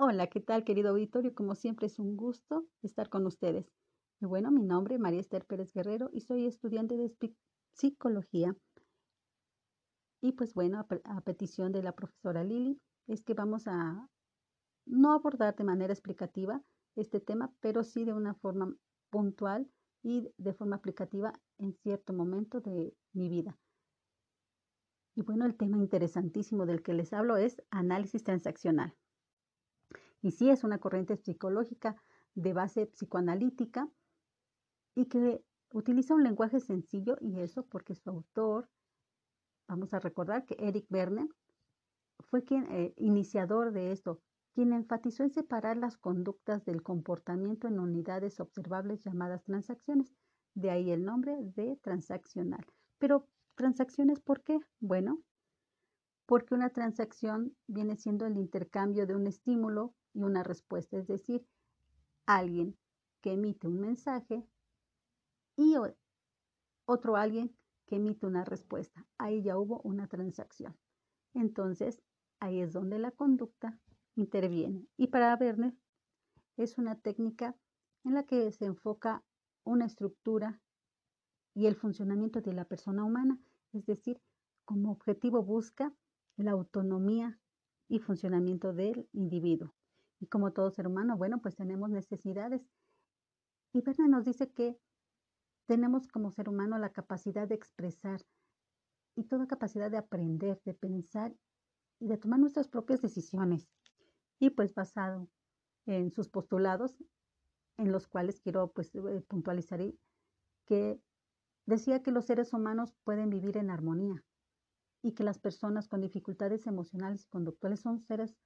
Hola, ¿qué tal, querido auditorio? Como siempre es un gusto estar con ustedes. Y bueno, mi nombre es María Esther Pérez Guerrero y soy estudiante de psicología. Y pues bueno, a, petición de la profesora Lili, es que vamos a no abordar de manera explicativa este tema, pero sí de una forma puntual y de forma aplicativa en cierto momento de mi vida. Y bueno, el tema interesantísimo del que les hablo es análisis transaccional. Y sí es una corriente psicológica de base psicoanalítica y que utiliza un lenguaje sencillo y eso porque su autor, vamos a recordar que Eric Verne fue quien eh, iniciador de esto, quien enfatizó en separar las conductas del comportamiento en unidades observables llamadas transacciones. De ahí el nombre de transaccional. Pero transacciones, ¿por qué? Bueno, porque una transacción viene siendo el intercambio de un estímulo y una respuesta, es decir, alguien que emite un mensaje y otro alguien que emite una respuesta. Ahí ya hubo una transacción. Entonces, ahí es donde la conducta interviene. Y para Werner es una técnica en la que se enfoca una estructura y el funcionamiento de la persona humana, es decir, como objetivo busca la autonomía y funcionamiento del individuo. Y como todo ser humano, bueno, pues tenemos necesidades. Y Werner nos dice que tenemos como ser humano la capacidad de expresar y toda capacidad de aprender, de pensar y de tomar nuestras propias decisiones y pues basado en sus postulados, en los cuales quiero pues eh, puntualizar que decía que los seres humanos pueden vivir en armonía y que las personas con dificultades emocionales y conductuales son seres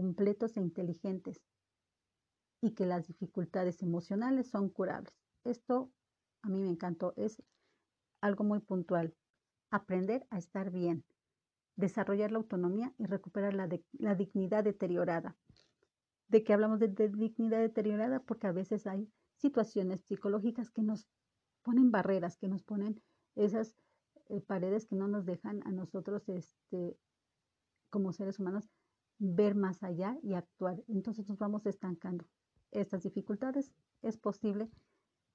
completos e inteligentes y que las dificultades emocionales son curables. Esto a mí me encantó, es algo muy puntual. Aprender a estar bien, desarrollar la autonomía y recuperar la, la dignidad deteriorada. ¿De qué hablamos de, dignidad deteriorada? Porque a veces hay situaciones psicológicas que nos ponen barreras, que nos ponen esas eh, paredes que no nos dejan a nosotros, este, como seres humanos, ver más allá y actuar. Entonces nos vamos estancando. Estas dificultades es posible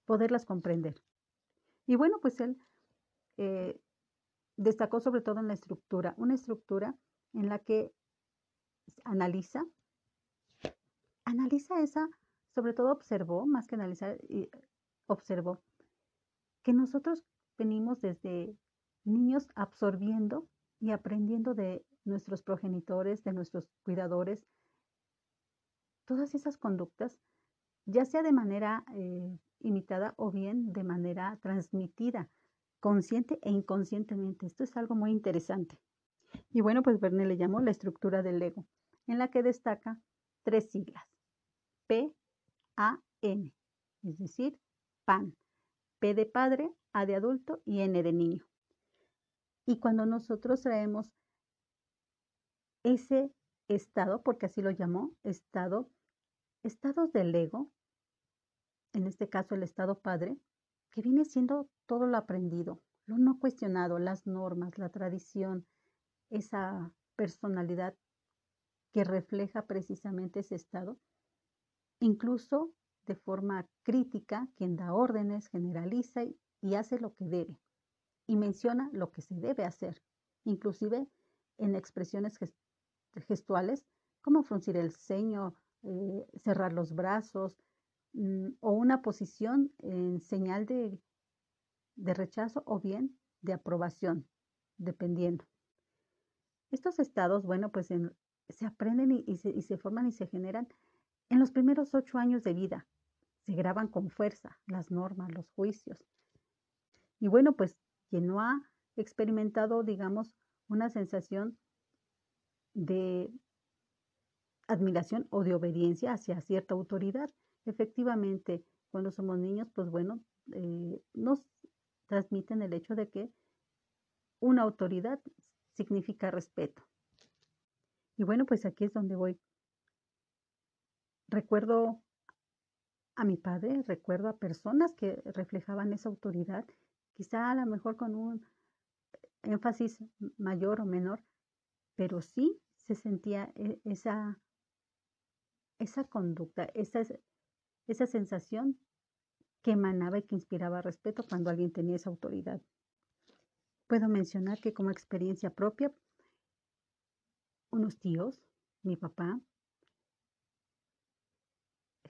poderlas comprender. Y bueno, pues él eh, destacó sobre todo en la estructura, una estructura en la que analiza, analiza esa, sobre todo observó, más que analizar, observó que nosotros venimos desde niños absorbiendo y aprendiendo de nuestros progenitores, de nuestros cuidadores, todas esas conductas, ya sea de manera eh, imitada o bien de manera transmitida consciente e inconscientemente. Esto es algo muy interesante. Y bueno, pues Verne le llamó la estructura del ego, en la que destaca tres siglas, P, A, N, es decir, PAN, P de padre, A de adulto y N de niño. Y cuando nosotros traemos ese estado, porque así lo llamó, estado, estados del ego, en este caso el estado padre, que viene siendo todo lo aprendido, lo no cuestionado, las normas, la tradición, esa personalidad que refleja precisamente ese estado, incluso de forma crítica, quien da órdenes, generaliza y hace lo que debe y menciona lo que se debe hacer, inclusive en expresiones gestuales como fruncir el ceño, eh, cerrar los brazos, Mm, o una posición en señal de, rechazo o bien de aprobación, dependiendo. Estos estados, bueno, pues se aprenden y se forman y se generan en los primeros ocho años de vida. Se graban con fuerza las normas, los juicios. Y bueno, pues quien no ha experimentado, digamos, una sensación de admiración o de obediencia hacia cierta autoridad, Efectivamente, cuando somos niños, pues bueno, eh, nos transmiten el hecho de que una autoridad significa respeto. Y bueno, pues aquí es donde voy. Recuerdo a mi padre, recuerdo a personas que reflejaban esa autoridad, quizá a lo mejor con un énfasis mayor o menor, pero sí se sentía e-, esa esa conducta, esa, esa sensación que emanaba y que inspiraba respeto cuando alguien tenía esa autoridad. Puedo mencionar que como experiencia propia, unos tíos, mi papá,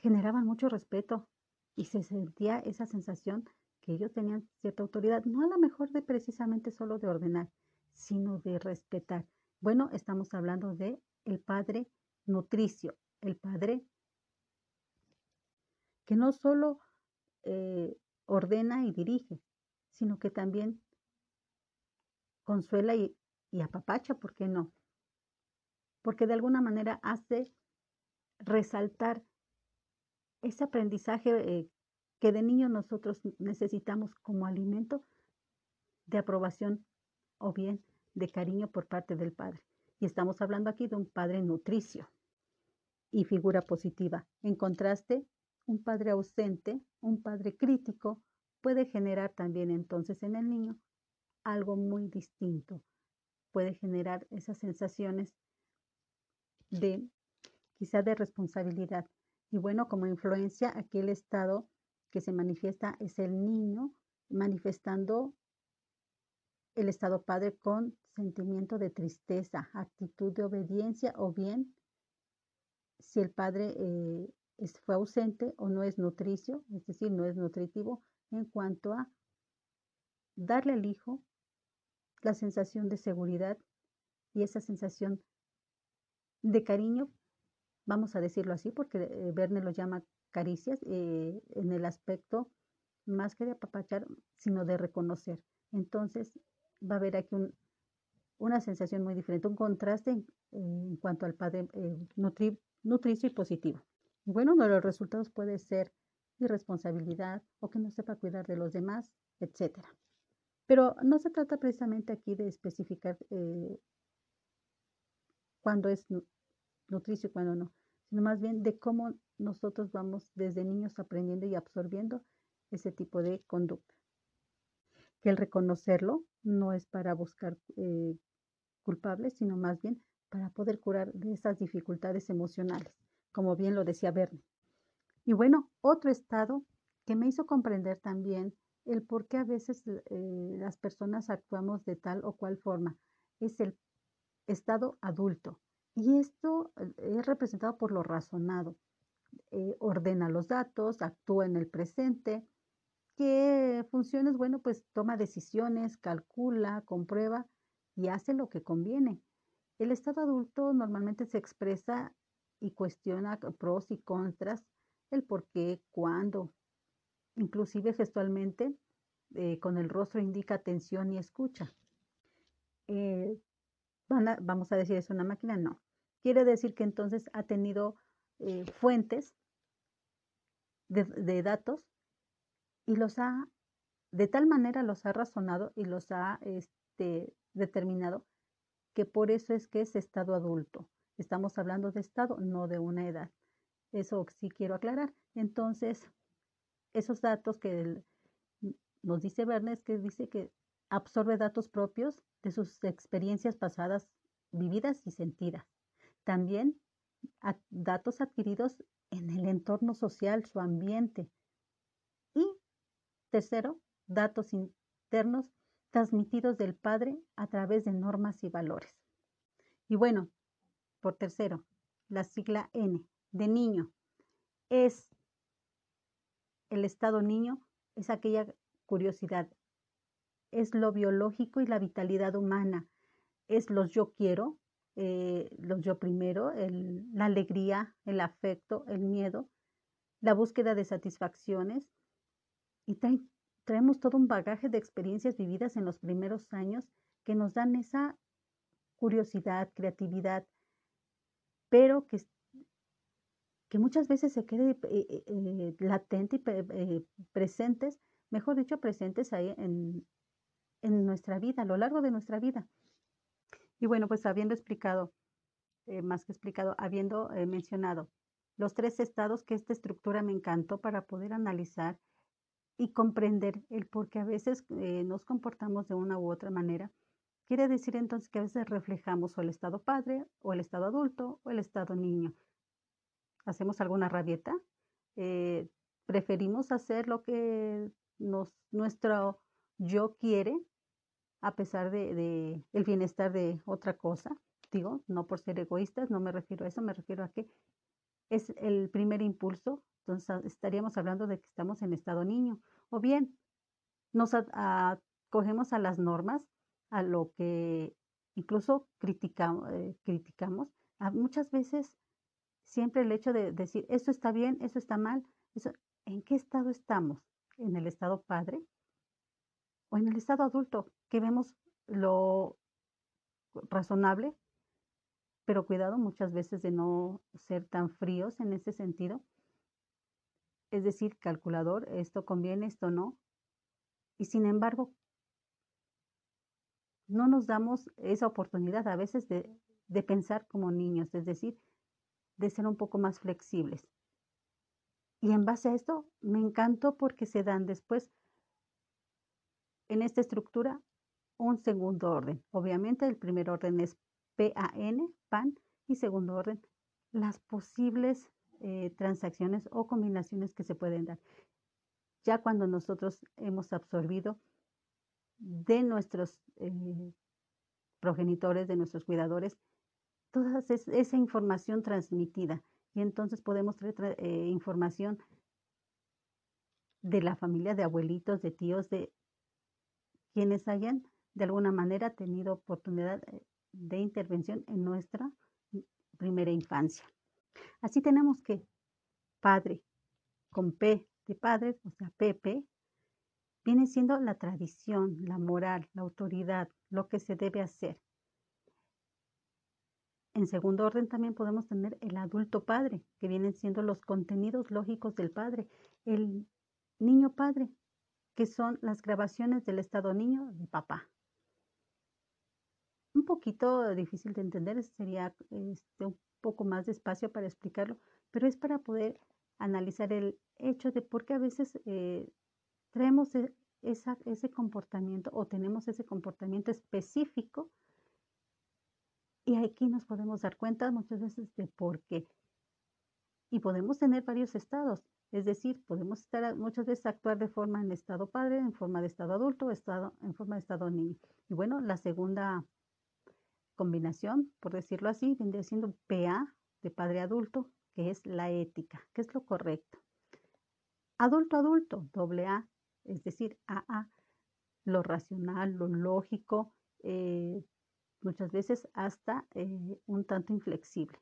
generaban mucho respeto y se sentía esa sensación que ellos tenían cierta autoridad, no a lo mejor de precisamente solo de ordenar, sino de respetar. Bueno, estamos hablando de el padre nutricio, el padre que no solo eh, ordena y dirige, sino que también consuela y, y apapacha, ¿por qué no? Porque de alguna manera hace resaltar ese aprendizaje eh, que de niño nosotros necesitamos como alimento de aprobación o bien de cariño por parte del padre. Y estamos hablando aquí de un padre nutricio y figura positiva. En contraste, un padre ausente, un padre crítico, puede generar también entonces en el niño algo muy distinto. Puede generar esas sensaciones de quizá de responsabilidad. Y bueno, como influencia, aquí el estado que se manifiesta es el niño manifestando el estado padre con sentimiento de tristeza, actitud de obediencia o bien si el padre eh, fue ausente o no es nutricio, es decir, no es nutritivo en cuanto a darle al hijo la sensación de seguridad y esa sensación de cariño, vamos a decirlo así, porque eh, Verne lo llama caricias eh, en el aspecto más que de apapachar, sino de reconocer. Entonces va a haber aquí una sensación muy diferente, un contraste en, cuanto al padre nutricio y positivo. Bueno, uno de los resultados puede ser irresponsabilidad o que no sepa cuidar de los demás, etc. Pero no se trata precisamente aquí de especificar eh, cuándo es nutricio y cuándo no, sino más bien de cómo nosotros vamos desde niños aprendiendo y absorbiendo ese tipo de conducta. Que el reconocerlo no es para buscar eh, culpables, sino más bien para poder curar de esas dificultades emocionales, como bien lo decía Verne. Y bueno, otro estado que me hizo comprender también el por qué a veces eh, las personas actuamos de tal o cual forma es el estado adulto. Y esto eh, es representado por lo razonado. Ordena los datos, actúa en el presente. ¿Qué funciones? Bueno, pues toma decisiones, calcula, comprueba y hace lo que conviene. El estado adulto normalmente se expresa y cuestiona pros y contras, el por qué, cuándo, inclusive gestualmente, eh, con el rostro indica atención y escucha. Eh, vamos a decir, ¿es una máquina? No. Quiere decir que entonces ha tenido eh, fuentes de, datos y los ha, de tal manera los ha razonado y los ha este, determinado que por eso es que es estado adulto. Estamos hablando de estado, no de una edad. Eso sí quiero aclarar. Entonces, esos datos que nos dice Bernes, que dice que absorbe datos propios de sus experiencias pasadas, vividas y sentidas. También datos adquiridos en el entorno social, su ambiente. Tercero, datos internos transmitidos del padre a través de normas y valores. Y bueno, por tercero, la sigla N de niño. Es el estado niño, es aquella curiosidad, es lo biológico y la vitalidad humana, es los yo quiero, eh, los yo primero, la alegría, el afecto, el miedo, la búsqueda de satisfacciones y traemos todo un bagaje de experiencias vividas en los primeros años que nos dan esa curiosidad, creatividad, pero que, que muchas veces se quede eh, eh, latente y eh, presentes, mejor dicho, presentes ahí en, en, nuestra vida, a lo largo de nuestra vida. Y bueno, pues habiendo explicado, más que explicado, habiendo mencionado los tres estados que esta estructura me encantó para poder analizar y comprender el por qué a veces eh, nos comportamos de una u otra manera, quiere decir entonces que a veces reflejamos o el estado padre, o el estado adulto, o el estado niño. hacemos alguna rabieta, eh, preferimos hacer lo que nos, nuestro yo quiere a pesar de, el bienestar de otra cosa. Digo, no por ser egoístas, no me refiero a eso, me refiero a que es el primer impulso, entonces estaríamos hablando de que estamos en estado niño. O bien, nos acogemos a las normas, a lo que incluso criticamos, eh, criticamos. muchas veces siempre el hecho de decir, esto está bien, eso está mal, eso, ¿en qué estado estamos? ¿En el estado padre? ¿O en el estado adulto? Que vemos lo razonable, pero cuidado muchas veces de no ser tan fríos en ese sentido. Es decir, calculador, esto conviene, esto no. Y sin embargo, no nos damos esa oportunidad a veces de, pensar como niños, es decir, de ser un poco más flexibles. Y en base a esto, me encantó porque se dan después en esta estructura un segundo orden. Obviamente el primer orden es PAN, PAN, y segundo orden, las posibles eh, transacciones o combinaciones que se pueden dar. Ya cuando nosotros hemos absorbido de nuestros eh, progenitores, de nuestros cuidadores, toda esa información transmitida. Y entonces podemos traer eh, información de la familia, de abuelitos, de tíos, de quienes hayan de alguna manera tenido oportunidad de intervención en nuestra primera infancia. Así tenemos que padre con P de padre, o sea, PP, viene siendo la tradición, la moral, la autoridad, lo que se debe hacer. En segundo orden también podemos tener el adulto padre, que vienen siendo los contenidos lógicos del padre, el niño padre, que son las grabaciones del estado niño de papá. Un poquito difícil de entender, sería este, un poco más despacio para explicarlo, pero es para poder analizar el hecho de por qué a veces eh, traemos e, ese comportamiento o tenemos ese comportamiento específico y aquí nos podemos dar cuenta muchas veces de por qué. Y podemos tener varios estados, es decir, podemos estar muchas veces actuar de forma en estado padre, en forma de estado adulto, estado, en forma de estado niño. Y bueno, la segunda combinación, por decirlo así, vendría siendo PA de padre adulto, que es la ética, que es lo correcto. Adulto adulto, doble A, es decir, AA, lo racional, lo lógico, eh, muchas veces hasta eh, un tanto inflexible.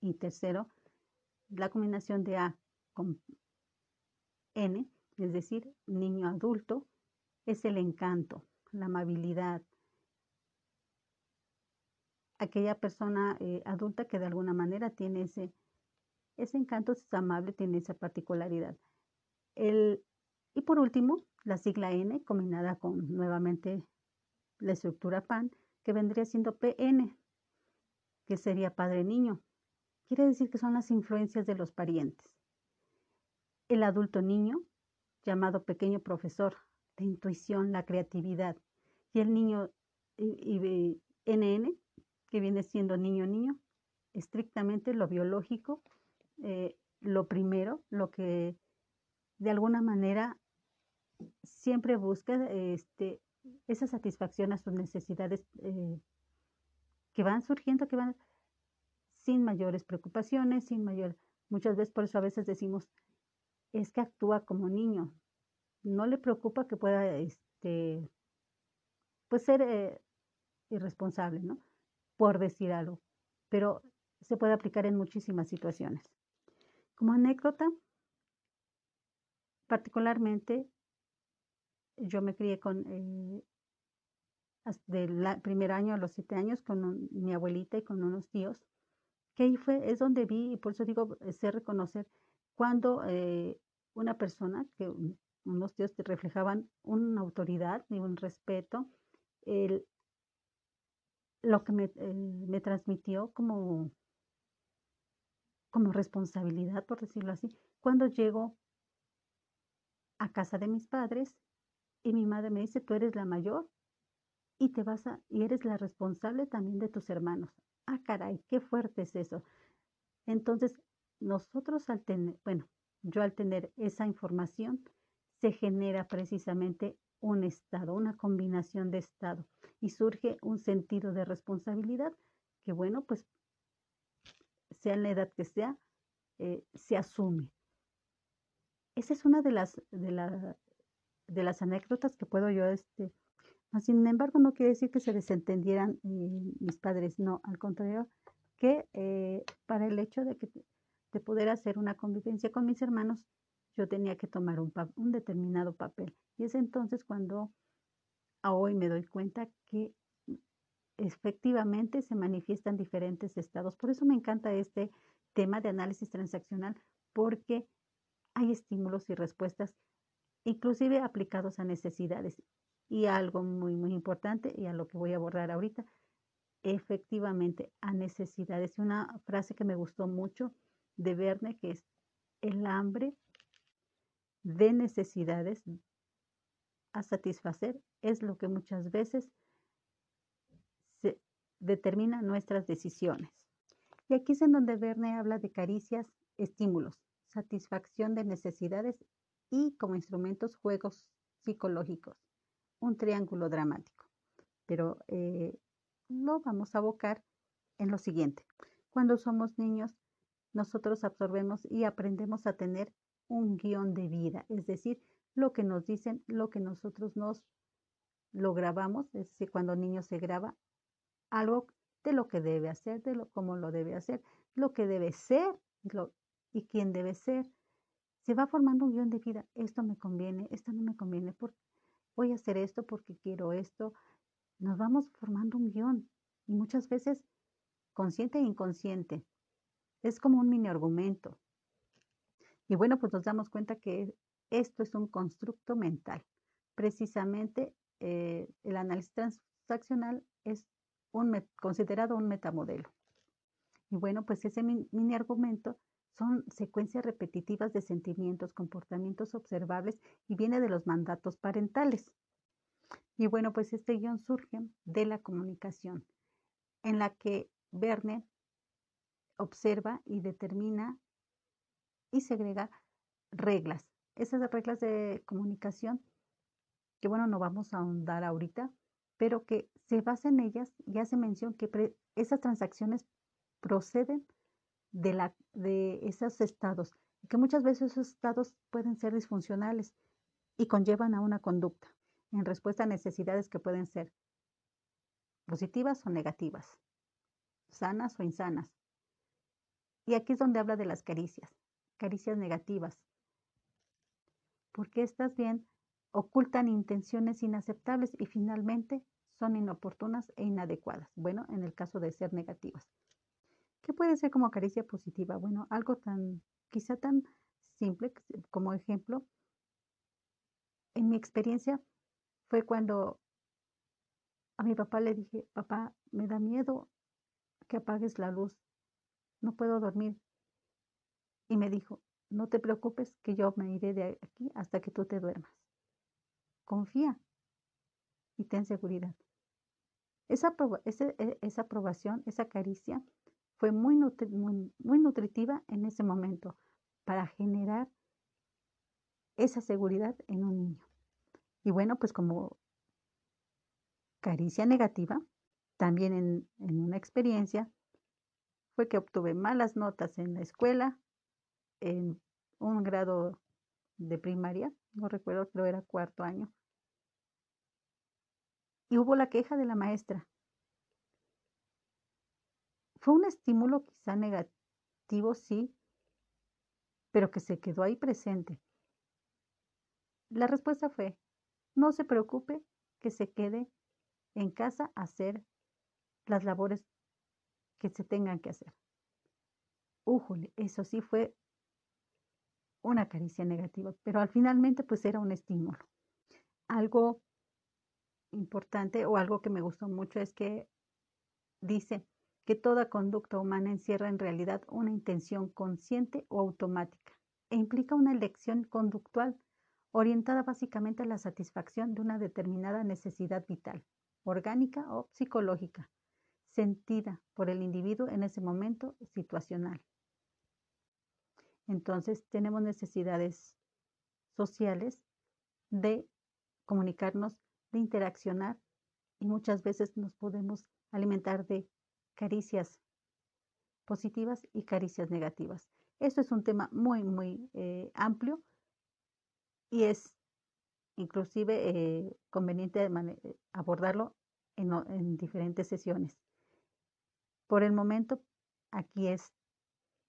Y tercero, la combinación de A con N, es decir, niño adulto, es el encanto, la amabilidad. Aquella persona eh, adulta que de alguna manera tiene ese, ese encanto, es amable, tiene esa particularidad. El, y por último, la sigla N combinada con nuevamente la estructura PAN, que vendría siendo PN, que sería padre-niño. Quiere decir que son las influencias de los parientes. El adulto niño, llamado pequeño profesor, la intuición, la creatividad. Y el niño NN, que viene siendo niño-niño, estrictamente lo biológico, eh, lo primero, lo que de alguna manera siempre busca este, esa satisfacción a sus necesidades eh, que van surgiendo, que van sin mayores preocupaciones, sin mayor, muchas veces por eso a veces decimos, es que actúa como niño, no le preocupa que pueda, este, pues ser eh, irresponsable, ¿no? Por decir algo, pero se puede aplicar en muchísimas situaciones. Como anécdota, particularmente yo me crié con, eh, del primer año a los siete años con mi abuelita y con unos tíos, que ahí fue, es donde vi, y por eso digo, eh, sé reconocer cuando eh, una persona, que unos tíos te reflejaban una autoridad y un respeto, el, lo que me, me transmitió como, como responsabilidad, por decirlo así, cuando llego a casa de mis padres y mi madre me dice, tú eres la mayor y te vas a, y eres la responsable también de tus hermanos. Ah, caray, qué fuerte es eso. Entonces, nosotros al tener, bueno, yo al tener esa información, se genera precisamente un estado, una combinación de estado y surge un sentido de responsabilidad que, bueno, pues sea en la edad que sea, eh, se asume. Esa es una de las, de, de las anécdotas que puedo yo, este, sin embargo, no quiere decir que se desentendieran eh, mis padres, no, al contrario, que eh, para el hecho de, que, de poder hacer una convivencia con mis hermanos, yo tenía que tomar un, un determinado papel. Y es entonces cuando hoy me doy cuenta que efectivamente se manifiestan diferentes estados. Por eso me encanta este tema de análisis transaccional, porque hay estímulos y respuestas, inclusive aplicados a necesidades. Y algo muy, muy importante, y a lo que voy a abordar ahorita, efectivamente a necesidades. Una frase que me gustó mucho de Verne, que es el hambre de necesidades a satisfacer es lo que muchas veces se determina nuestras decisiones. Y aquí es en donde Verne habla de caricias, estímulos, satisfacción de necesidades y como instrumentos juegos psicológicos, un triángulo dramático. Pero eh, lo vamos a abocar en lo siguiente. Cuando somos niños, nosotros absorbemos y aprendemos a tener un guion de vida, es decir, lo que nos dicen, lo que nosotros nos lo grabamos, es decir, cuando el niño se graba algo de lo que debe hacer, de lo, cómo lo debe hacer, lo que debe ser y quién debe ser. Se va formando un guion de vida. Esto me conviene, esto no me conviene. voy a hacer esto porque quiero esto. Nos vamos formando un guion y muchas veces consciente e inconsciente. Es como un mini argumento. Y bueno, pues nos damos cuenta que esto es un constructo mental. Precisamente eh, el análisis transaccional es considerado un metamodelo. Y bueno, pues ese mini argumento son secuencias repetitivas de sentimientos, comportamientos observables y viene de los mandatos parentales. Y bueno, pues este guion surge de la comunicación, en la que Verne observa y determina y segrega reglas. Esas reglas de comunicación, que bueno, no vamos a ahondar ahorita, pero que se basa en ellas y hace mención que esas transacciones proceden de, la, de esos estados, que muchas veces esos estados pueden ser disfuncionales y conllevan a una conducta en respuesta a necesidades que pueden ser positivas o negativas, sanas o insanas. Y aquí es donde habla de las caricias caricias negativas, porque estas bien ocultan intenciones inaceptables y finalmente son inoportunas e inadecuadas. Bueno, en el caso de ser negativas. ¿Qué puede ser como caricia positiva? Bueno, algo tan, quizá tan simple como ejemplo, en mi experiencia fue cuando a mi papá le dije, papá, me da miedo que apagues la luz, no puedo dormir y me dijo, no te preocupes que yo me iré de aquí hasta que tú te duermas. Confía y ten seguridad. Esa, e, esa aprobación, esa caricia fue muy, muy, muy nutritiva en ese momento para generar esa seguridad en un niño. Y bueno, pues como caricia negativa, también en, en, una experiencia, fue que obtuve malas notas en la escuela, en un grado de primaria, no recuerdo, creo era cuarto año. Y hubo la queja de la maestra. Fue un estímulo quizá negativo, sí, pero que se quedó ahí presente. La respuesta fue, no se preocupe que se quede en casa a hacer las labores que se tengan que hacer. Újole, eso sí fue una caricia negativa, pero al finalmente pues era un estímulo. Algo importante o algo que me gustó mucho es que dice que toda conducta humana encierra en realidad una intención consciente o automática e implica una elección conductual orientada básicamente a la satisfacción de una determinada necesidad vital, orgánica o psicológica, sentida por el individuo en ese momento situacional. Entonces tenemos necesidades sociales de comunicarnos, de interaccionar y muchas veces nos podemos alimentar de caricias positivas y caricias negativas. Esto es un tema muy, muy eh, amplio y es inclusive eh, conveniente abordarlo en, diferentes sesiones. Por el momento, aquí es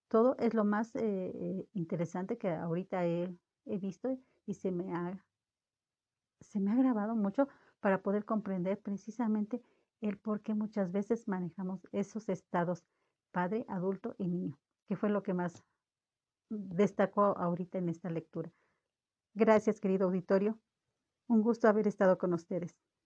todo, es lo más eh, interesante que ahorita he, he, visto y se me, ha, se me ha grabado mucho para poder comprender precisamente el por qué muchas veces manejamos esos estados padre, adulto y niño, que fue lo que más destacó ahorita en esta lectura. Gracias, querido auditorio. Un gusto haber estado con ustedes.